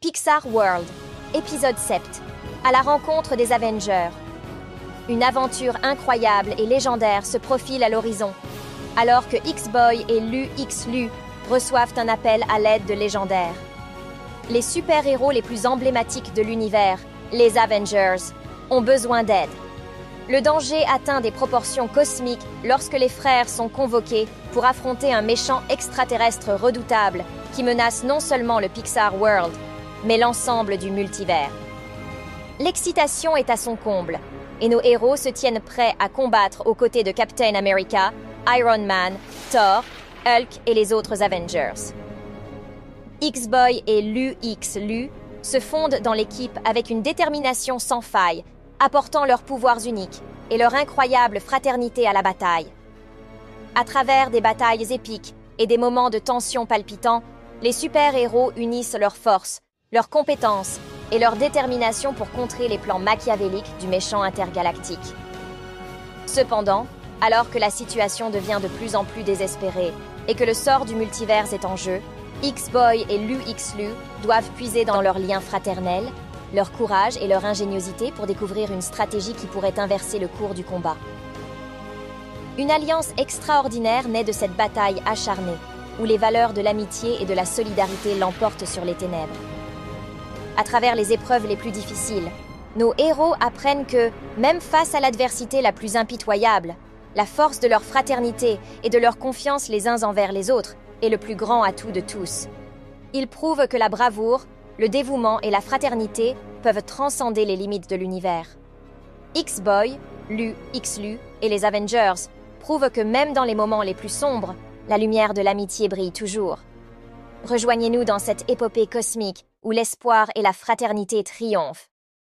Pixar World, épisode 7, à la rencontre des Avengers. Une aventure incroyable et légendaire se profile à l'horizon, alors que X-Boy et Lu X Lu reçoivent un appel à l'aide de légendaires. Les super-héros les plus emblématiques de l'univers, les Avengers, ont besoin d'aide. Le danger atteint des proportions cosmiques lorsque les frères sont convoqués pour affronter un méchant extraterrestre redoutable qui menace non seulement le Pixar World, mais l'ensemble du multivers. L'excitation est à son comble, et nos héros se tiennent prêts à combattre aux côtés de Captain America, Iron Man, Thor, Hulk et les autres Avengers. X-Boy et Lu X Lu se fondent dans l'équipe avec une détermination sans faille, apportant leurs pouvoirs uniques et leur incroyable fraternité à la bataille. À travers des batailles épiques et des moments de tension palpitants, les super-héros unissent leurs forces leur compétence et leur détermination pour contrer les plans machiavéliques du méchant intergalactique. Cependant, alors que la situation devient de plus en plus désespérée et que le sort du multivers est en jeu, X-Boy et Lu X-Lu doivent puiser dans leur lien fraternel, leur courage et leur ingéniosité pour découvrir une stratégie qui pourrait inverser le cours du combat. Une alliance extraordinaire naît de cette bataille acharnée, où les valeurs de l'amitié et de la solidarité l'emportent sur les ténèbres à travers les épreuves les plus difficiles. Nos héros apprennent que, même face à l'adversité la plus impitoyable, la force de leur fraternité et de leur confiance les uns envers les autres est le plus grand atout de tous. Ils prouvent que la bravoure, le dévouement et la fraternité peuvent transcender les limites de l'univers. X-Boy, Lu, X-Lu et les Avengers prouvent que même dans les moments les plus sombres, la lumière de l'amitié brille toujours. Rejoignez-nous dans cette épopée cosmique où l'espoir et la fraternité triomphent.